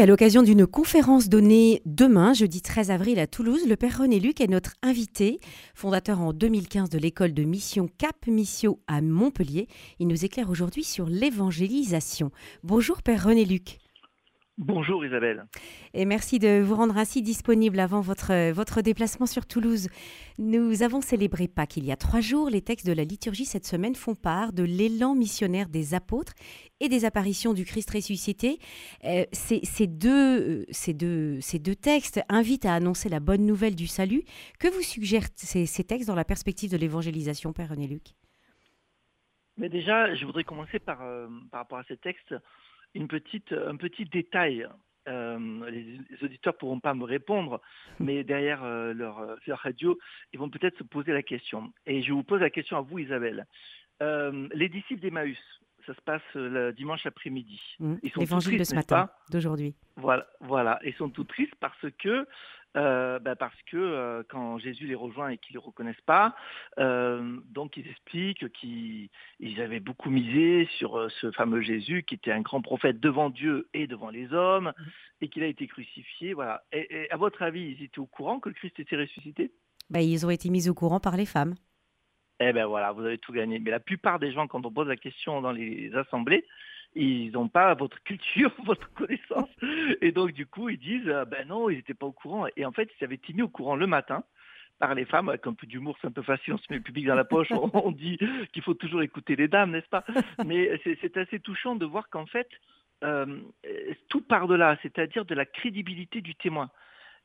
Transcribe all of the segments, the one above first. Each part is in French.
à l'occasion d'une conférence donnée demain, jeudi 13 avril à Toulouse, le Père René Luc est notre invité, fondateur en 2015 de l'école de mission Cap Missio à Montpellier. Il nous éclaire aujourd'hui sur l'évangélisation. Bonjour Père René Luc. Bonjour Isabelle. Et merci de vous rendre ainsi disponible avant votre, votre déplacement sur Toulouse. Nous avons célébré Pâques il y a trois jours. Les textes de la liturgie cette semaine font part de l'élan missionnaire des apôtres et des apparitions du Christ ressuscité. Euh, ces, deux, euh, ces, deux, ces deux textes invitent à annoncer la bonne nouvelle du salut. Que vous suggèrent ces, textes dans la perspective de l'évangélisation, Père René Luc Mais déjà, je voudrais commencer par, euh, par rapport à ces textes une petite, un petit détail. Euh, les, auditeurs ne pourront pas me répondre, mais derrière euh, leur, euh, leur, radio, ils vont peut-être se poser la question. Et je vous pose la question à vous, Isabelle. les disciples d'Emmaüs, ça se passe le dimanche après-midi. Mmh. L'évangile de ce matin, d'aujourd'hui. Voilà, voilà. Ils sont tout tristes parce que euh, bah, parce que euh, quand Jésus les rejoint et qu'ils ne le reconnaissent pas, euh, donc ils expliquent qu'ils avaient beaucoup misé sur ce fameux Jésus qui était un grand prophète devant Dieu et devant les hommes mmh. et qu'il a été crucifié. Voilà. Et, à votre avis, ils étaient au courant que le Christ était ressuscité? Bah, Ils ont été mis au courant par les femmes. Eh bien voilà, vous avez tout gagné. Mais la plupart des gens, quand on pose la question dans les assemblées, ils n'ont pas votre culture, votre connaissance. Et donc, du coup, ils disent, ah, ben non, ils n'étaient pas au courant. Et en fait, ils avaient été mis au courant le matin par les femmes, avec un peu d'humour, c'est un peu facile, on se met le public dans la poche, on, dit qu'il faut toujours écouter les dames, n'est-ce pas? Mais c'est assez touchant de voir qu'en fait, euh, tout part de là, c'est-à-dire de la crédibilité du témoin.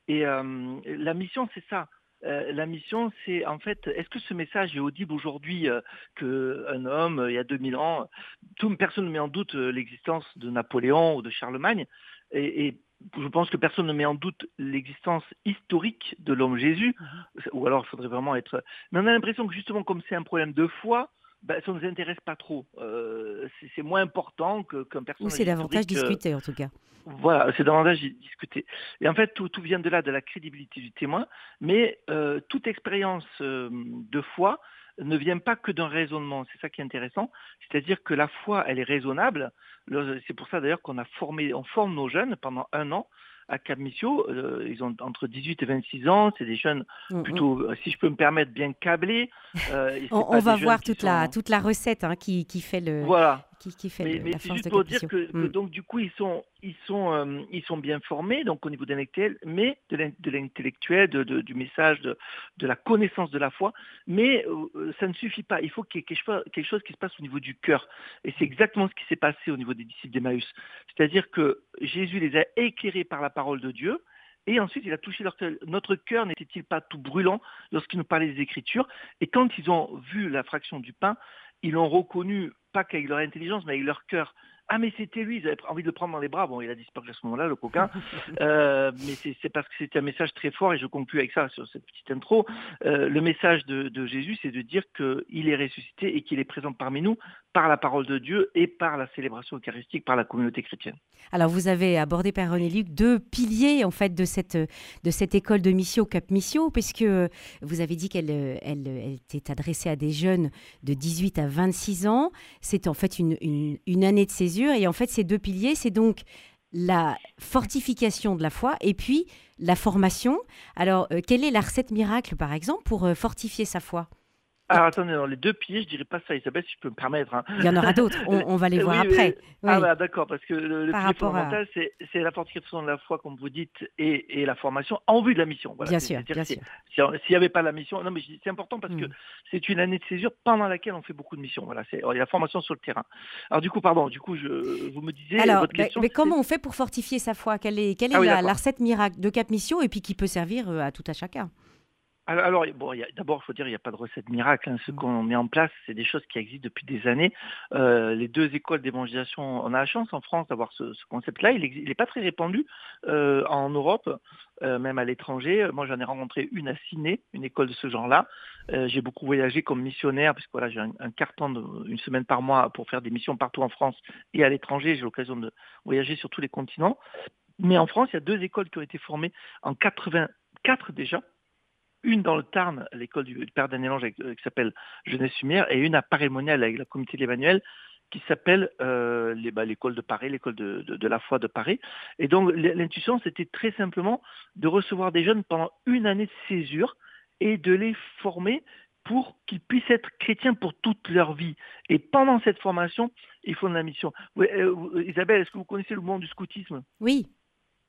Et euh, la mission, c'est ça. Euh, la mission, c'est en fait, est-ce que ce message est audible aujourd'hui euh, qu'un homme, il y a 2000 ans, tout, personne ne met en doute euh, l'existence de Napoléon ou de Charlemagne, et, je pense que personne ne met en doute l'existence historique de l'homme Jésus, mhm. ou alors il faudrait vraiment être... Mais on a l'impression que justement, comme c'est un problème de foi, ben, ça ne nous intéresse pas trop. Euh, c'est moins important qu'un personnage. Ou c'est davantage discuté en tout cas. Voilà, c'est davantage discuté. Et en fait, tout, vient de là, de la crédibilité du témoin. Mais euh, toute expérience euh, de foi ne vient pas que d'un raisonnement. C'est ça qui est intéressant. C'est-à-dire que la foi, elle est raisonnable. C'est pour ça d'ailleurs qu'on a formé, on forme nos jeunes pendant un an à Cap euh, ils ont entre 18 et 26 ans. C'est des jeunes mm, mm. plutôt, euh, si je peux me permettre, bien câblés. Euh, on, va voir toute, la, toute la recette hein, qui, qui, fait le, voilà qui, fait mais, c'est juste pour dire que, mm. donc du coup ils sont ils sont euh, ils sont bien formés donc au niveau de l'intellectuel mais de l'intellectuel de, du message de, de la connaissance de la foi. Mais euh, ça ne suffit pas. Il faut qu'il y ait quelque chose, qui se passe au niveau du cœur. Et c'est exactement ce qui s'est passé au niveau des disciples d'Emmaüs. C'est-à-dire que Jésus les a éclairés par la parole de Dieu et ensuite, il a touché leur cœur. Notre cœur n'était-il pas tout brûlant lorsqu'il nous parlait des Écritures? Et quand ils ont vu la fraction du pain, ils l'ont reconnu pas qu'avec leur intelligence, mais avec leur cœur. Ah mais c'était lui, ils avaient envie de le prendre dans les bras. Bon, il a disparu à ce moment-là, le coquin. Euh, mais c'est parce que c'était un message très fort, et je conclue avec ça sur cette petite intro. Euh, le message de, Jésus, c'est de dire qu'il est ressuscité et qu'il est présent parmi nous par la parole de Dieu et par la célébration eucharistique par la communauté chrétienne. Alors vous avez abordé, Père René Luc, deux piliers en fait de cette, de cette école de mission Cap Mission, puisque vous avez dit qu'elle elle, était adressée à des jeunes de 18 à 26 ans. C'est en fait une, une, une année de Et en fait, ces deux piliers, c'est donc la fortification de la foi et puis la formation. Alors, euh, quelle est la recette miracle, par exemple, pour euh, fortifier sa foi? Alors attendez, dans les deux piliers, je dirais pas ça, Isabelle, si je peux me permettre. Hein. Il y en aura d'autres, on, va les voir après. Ah bah, d'accord, parce que le, pilier fondamental, c'est la fortification de la foi, comme vous dites, et, la formation en vue de la mission. Bien sûr, bien sûr. S'il n'y avait pas la mission, non mais c'est important parce que mm. c'est une année de césure pendant laquelle on fait beaucoup de missions. Voilà, c'est la formation sur le terrain. Alors du coup, pardon, du coup, je, vous me disiez. Alors, votre question, mais comment on fait pour fortifier sa foi? Quelle est, quelle est ah la, recette miracle de Cap Mission et puis qui peut servir euh, à tout à chacun? Alors, bon, d'abord, il faut dire, il n'y a pas de recette miracle. Hein. Ce mmh. qu'on met en place, c'est des choses qui existent depuis des années. Euh, les deux écoles d'évangélisation, on a la chance en France d'avoir ce, concept-là. Il n'est pas très répandu euh, en Europe, euh, même à l'étranger. Moi, j'en ai rencontré une à Ciné, une école de ce genre-là. j'ai beaucoup voyagé comme missionnaire, puisque voilà, j'ai un, carton de, une semaine par mois pour faire des missions partout en France et à l'étranger. J'ai l'occasion de voyager sur tous les continents. Mais en France, il y a deux écoles qui ont été formées en 84 déjà une dans le Tarn, l'école du, père Daniel Ange, euh, qui s'appelle Jeunesse Lumière, et une à Paris-Monial avec la comité de l'Emmanuel, qui s'appelle euh, bah, l'école de Paris, l'école de, de, la foi de Paris. Et donc l'intuition, c'était très simplement de recevoir des jeunes pendant une année de césure et de les former pour qu'ils puissent être chrétiens pour toute leur vie. Et pendant cette formation, ils font de la mission. Euh, Isabelle, est-ce que vous connaissez le monde du scoutisme? Oui.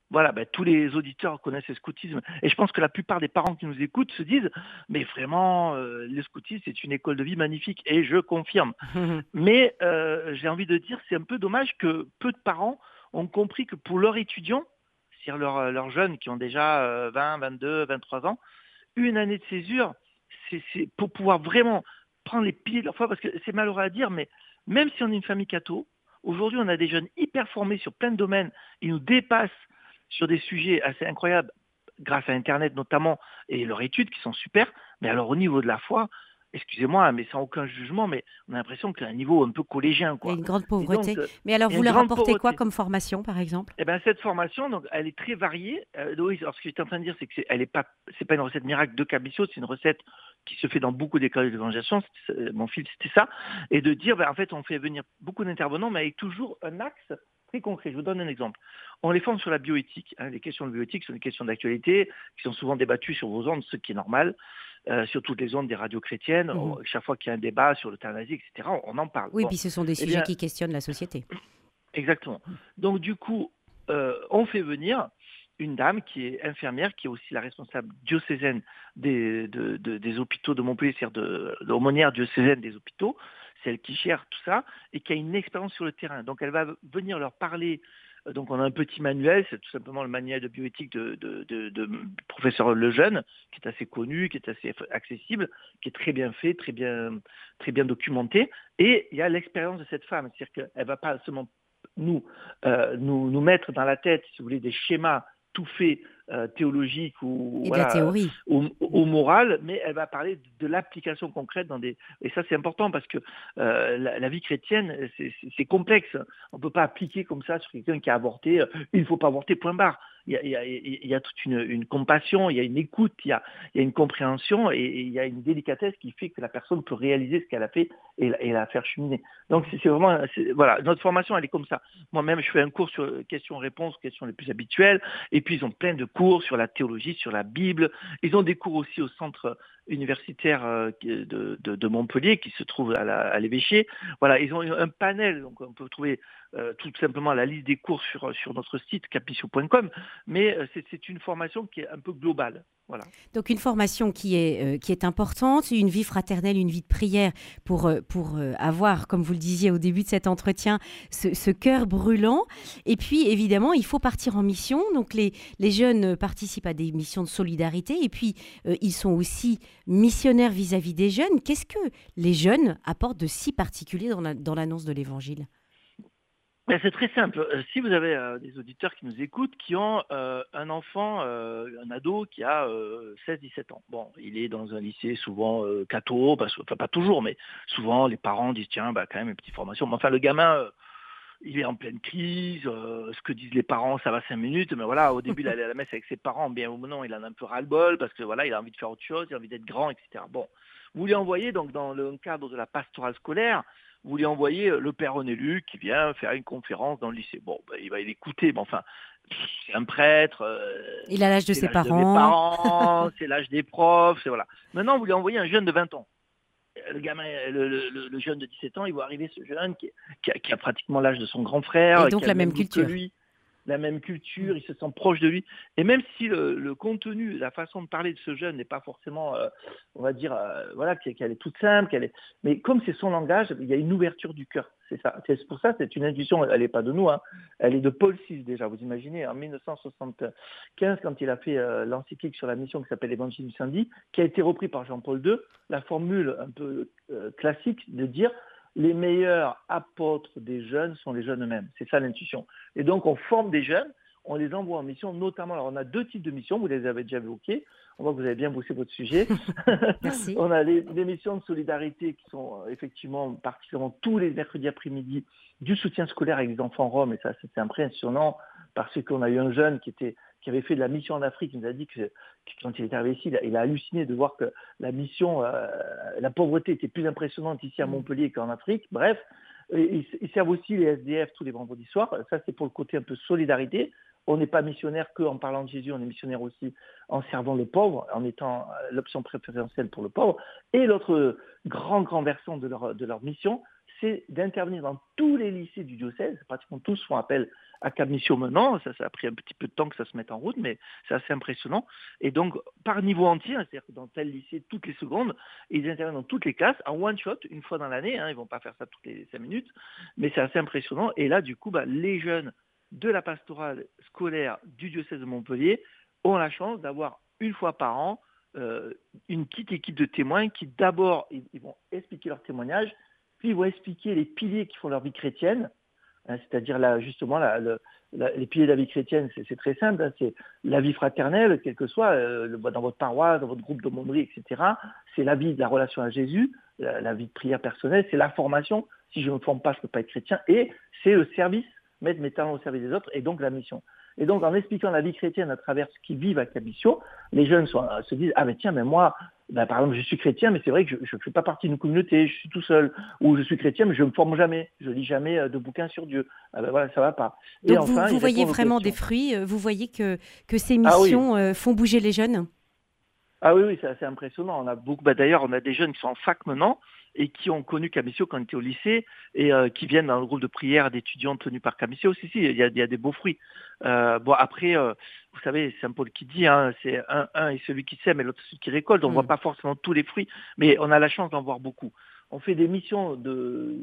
Voilà, ben, tous les auditeurs connaissent le scoutisme. Et je pense que la plupart des parents qui nous écoutent se disent, mais vraiment, euh, le scoutisme, c'est une école de vie magnifique. Et je confirme. mais euh, j'ai envie de dire, c'est un peu dommage que peu de parents ont compris que pour leurs étudiants, c'est-à-dire leurs, leurs jeunes qui ont déjà 20, 22, 23 ans, une année de césure, c'est pour pouvoir vraiment prendre les pieds de leur foi, parce que c'est malheureux à dire, mais même si on est une famille catho, aujourd'hui on a des jeunes hyper formés sur plein de domaines, ils nous dépassent sur des sujets assez incroyables, grâce à Internet notamment, et leurs études qui sont super, mais alors au niveau de la foi, excusez-moi, mais sans aucun jugement, mais on a l'impression qu'il y a un niveau un peu collégien. Quoi. Il y a une grande pauvreté. Mais alors, vous leur apportez quoi comme formation, par exemple? Eh bien, cette formation, donc, elle est très variée. Euh, alors, ce que j'étais en train de dire, c'est que c'est, elle est pas, une recette miracle de Cabissot, c'est une recette qui se fait dans beaucoup d'écoles d'évangélisation. Mon fils, c'était ça. Et de dire, ben, en fait, on fait venir beaucoup d'intervenants, mais avec toujours un axe très concret. Je vous donne un exemple. On les forme sur la bioéthique. Hein. Les questions de bioéthique sont des questions d'actualité qui sont souvent débattues sur vos ondes, ce qui est normal. Euh, sur toutes les ondes des radios chrétiennes. Mmh chaque fois qu'il y a un débat sur l'euthanasie, etc., on en parle. Oui, puis ce sont des eh sujets qui questionnent la société. Exactement. Donc du coup, euh, on fait venir une dame qui est infirmière, qui est aussi la responsable diocésaine des, des hôpitaux de Montpellier, c'est-à-dire de, l'aumônière diocésaine des hôpitaux, celle qui gère tout ça, et qui a une expérience sur le terrain. Donc elle va venir leur parler euh, donc on a un petit manuel, c'est tout simplement le manuel de bioéthique de, de, professeur Lejeune, qui est assez connu, qui est assez accessible, qui est très bien fait, très bien, très bien documenté. Et il y a l'expérience de cette femme, c'est-à-dire qu'elle ne va pas seulement nous, euh, nous, nous mettre dans la tête, si vous voulez, des schémas tout faits euh, théologique ou, théorie. Ou, morale, mais elle va parler de, l'application concrète dans des. Et ça, c'est important parce que euh, la, vie chrétienne, c'est complexe. On ne peut pas appliquer comme ça sur quelqu'un qui a avorté. Euh, il ne faut pas avorter, point barre il y a, toute une, compassion, il y a une écoute, il y a, une compréhension et, il y a une délicatesse qui fait que la personne peut réaliser ce qu'elle a fait et, la faire cheminer. Donc c'est vraiment, voilà, notre formation elle est comme ça. Moi-même je fais un cours sur questions-réponses, questions les plus habituelles, et puis ils ont plein de cours sur la théologie, sur la Bible. Ils ont des cours aussi au centre universitaire euh, de, Montpellier qui se trouve à l'évêché. Voilà, ils ont un panel, donc on peut trouver euh, tout simplement la liste des cours sur, notre site capicio.com, mais euh, c'est une formation qui est un peu globale. Donc une formation qui est, euh, qui est importante, une vie fraternelle, une vie de prière pour, pour avoir, comme vous le disiez au début de cet entretien, ce, cœur brûlant. Et puis évidemment, il faut partir en mission. Donc les, les jeunes participent à des missions de solidarité et puis ils sont aussi missionnaires vis-à-vis des jeunes. Qu'est-ce que les jeunes apportent de si particulier dans l'annonce de l'Évangile? C'est très simple. Euh, si vous avez euh, des auditeurs qui nous écoutent, qui ont euh, un enfant, un ado qui a 16-17 ans. Bon, il est dans un lycée souvent catho, parce, enfin pas toujours, mais souvent les parents disent tiens, bah, quand même une petite formation. Mais enfin, le gamin, il est en pleine crise. ce que disent les parents, ça va 5 minutes. Mais voilà, au début, il allait à la messe avec ses parents. Bien ou non, il en a un peu ras-le-bol parce que voilà, il a envie de faire autre chose, il a envie d'être grand, etc. Bon, vous lui envoyez donc dans le cadre de la pastorale scolaire vous lui envoyez euh, le père Onélu qui vient faire une conférence dans le lycée. Bon, ben, il va l'écouter, mais enfin, c'est un prêtre. Euh, il a l'âge de ses parents. c'est l'âge des profs, c'est voilà. Maintenant, vous lui envoyez un jeune de 20 ans. Le gamin, le, jeune de 17 ans, il voit arriver ce jeune qui, qui, a, pratiquement l'âge de son grand frère. Et donc la même culture. lui la même culture, il se sent proche de lui. Et même si le, contenu, la façon de parler de ce jeune n'est pas forcément, euh, on va dire, euh, voilà, qu'elle est toute simple, qu'elle est, mais comme c'est son langage, il y a une ouverture du cœur. C'est ça. C'est pour ça, c'est une intuition. Elle n'est pas de nous, hein. Elle est de Paul VI déjà. Vous imaginez, en 1975, quand il a fait euh, l'encyclique sur la mission qui s'appelle l'Évangile du samedi, qui a été repris par Jean-Paul II, la formule un peu classique de dire les meilleurs apôtres des jeunes sont les jeunes eux-mêmes. C'est ça l'intuition. Et donc on forme des jeunes, on les envoie en mission, notamment, alors on a deux types de missions, vous les avez déjà évoquées, on voit que vous avez bien bossé votre sujet. Merci. on a les, missions de solidarité qui sont euh, effectivement particulièrement tous les mercredis après-midi du soutien scolaire avec des enfants roms, et ça c'est impressionnant parce qu'on a eu un jeune qui était qui avait fait de la mission en Afrique, il nous a dit que, quand il est arrivé ici, il a, halluciné de voir que la mission, euh, la pauvreté était plus impressionnante ici à mm. Montpellier qu'en Afrique. Bref, ils, servent aussi les SDF tous les vendredis soirs. Ça, c'est pour le côté un peu solidarité. On n'est pas missionnaire qu'en parlant de Jésus, on est missionnaire aussi en servant le pauvre, en étant euh, l'option préférentielle pour le pauvre. Et l'autre grand, grand versant de leur, de leur mission, c'est d'intervenir dans tous les lycées du diocèse. Pratiquement tous font appel à Cap maintenant. Ça, ça a pris un petit peu de temps que ça se mette en route, mais c'est assez impressionnant. Et donc, par niveau entier, hein, c'est-à-dire que dans tel lycée, toutes les secondes, ils interviennent dans toutes les classes, en one shot, une fois dans l'année. Hein, ils ne vont pas faire ça toutes les cinq minutes, mais c'est assez impressionnant. Et là, du coup, bah, les jeunes de la pastorale scolaire du diocèse de Montpellier ont la chance d'avoir une fois par an euh, une petite équipe de témoins qui d'abord ils, vont expliquer leur témoignage, puis ils vont expliquer les piliers qui font leur vie chrétienne, hein, c'est-à-dire là justement les piliers de la vie chrétienne, c'est très simple, hein, c'est la vie fraternelle, quel que soit, euh, dans votre paroisse, dans votre groupe de d'aumônerie, etc. C'est la vie de la relation à Jésus, la, vie de prière personnelle, c'est la formation. Si je ne me forme pas, je ne peux pas être chrétien. Et c'est le service, mettre mes talents au service des autres, et donc la mission. Et donc, en expliquant la vie chrétienne à travers ce qu'ils vivent à Cabissio, les jeunes se disent Ah, mais tiens, mais moi, ben, par exemple, je suis chrétien, mais c'est vrai que je ne fais pas partie d'une communauté, je suis tout seul. Ou je suis chrétien, mais je ne me forme jamais. Je lis jamais euh, de bouquins sur Dieu. Ah ben voilà, ça va pas. Donc, vous, voyez vraiment des fruits, euh, vous voyez que, que ces ah missions euh, font bouger les jeunes? Ah oui, oui, c'est assez impressionnant. On a beaucoup, bah, d'ailleurs, on a des jeunes qui sont en fac maintenant et qui ont connu Camisio quand ils étaient au lycée et euh, qui viennent dans le groupe de prière d'étudiants tenus par Camisio. Si, si, il y a, y a des beaux fruits. Euh, bon, après, euh, vous savez, c'est un Paul qui dit, hein, c'est un, un et celui qui sème et l'autre celui qui récolte. On ne voit mm. pas forcément tous les fruits, mais on a la chance d'en voir beaucoup. On fait des missions de,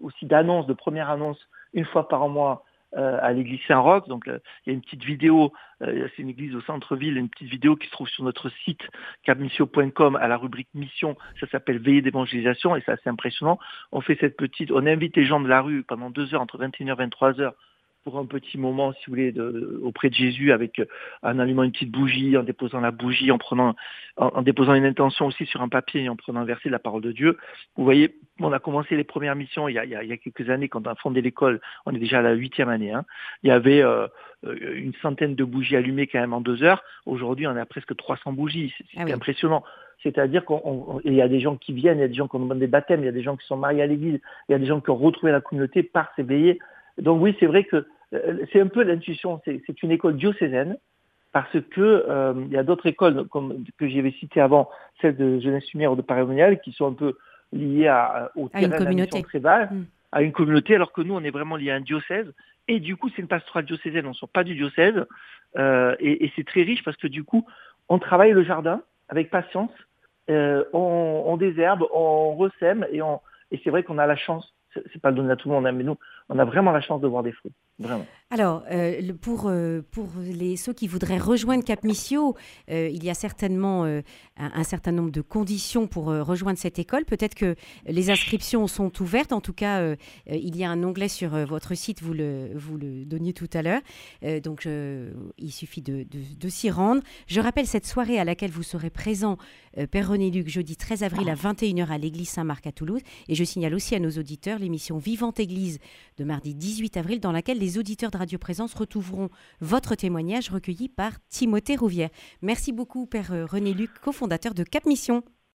aussi d'annonces, de première annonce, une fois par mois euh, à l'église Saint-Roch. Donc euh, il y a une petite vidéo, euh, c'est une église au centre-ville, une petite vidéo qui se trouve sur notre site capmissio.com à la rubrique mission. Ça s'appelle Veillée d'évangélisation et c'est assez impressionnant. On fait cette petite, on invite les gens de la rue pendant deux heures, entre 21h et 23h pour un petit moment, si vous voulez, de, auprès de Jésus, avec en allumant une petite bougie, en déposant la bougie, en prenant, en, déposant une intention aussi sur un papier et en prenant un verset de la parole de Dieu. Vous voyez, on a commencé les premières missions il y a, il y a, quelques années, quand on a fondé l'école, on est déjà à la huitième année. Hein. Il y avait euh, une centaine de bougies allumées quand même en deux heures. Aujourd'hui, on a presque 300 bougies. C'est ah impressionnant. C'est-à-dire qu'il y a des gens qui viennent, il y a des gens qui ont demandé des baptêmes, il y a des gens qui sont mariés à l'église, il y a des gens qui ont retrouvé la communauté par ces veillées. Donc oui, c'est vrai que euh, c'est un peu l'intuition, c'est une école diocésaine, parce que euh, il y a d'autres écoles comme que j'avais cité avant, celles de jeunesse lumière ou de Paris qui sont un peu liées à, au à une communauté. très bas, mm. à une communauté, alors que nous on est vraiment liés à un diocèse. Et du coup, c'est une pastorale diocésaine, on ne sort pas du diocèse, euh, et, et c'est très riche parce que du coup, on travaille le jardin avec patience, euh, on, on désherbe, on ressème, et, on, et c'est vrai qu'on a la chance c'est pas donné à tout le monde, hein, mais nous, on a vraiment la chance de voir des fruits. Vraiment. Alors, euh, pour, euh, pour les, ceux qui voudraient rejoindre Cap Missio, euh, il y a certainement un, certain nombre de conditions pour rejoindre cette école. Peut-être que les inscriptions sont ouvertes. En tout cas, il y a un onglet sur votre site, vous le, vous le donniez tout à l'heure. donc, il suffit de, de, s'y rendre. Je rappelle cette soirée à laquelle vous serez présent, Père René Luc, jeudi 13 avril à 21h à l'église Saint-Marc à Toulouse. Et je signale aussi à nos auditeurs l'émission Vivante Église de mardi 18 avril, dans laquelle les auditeurs de Radio Présence retrouveront votre témoignage recueilli par Timothée Rouvière. Merci beaucoup, Père René Luc, cofondateur de Cap Mission.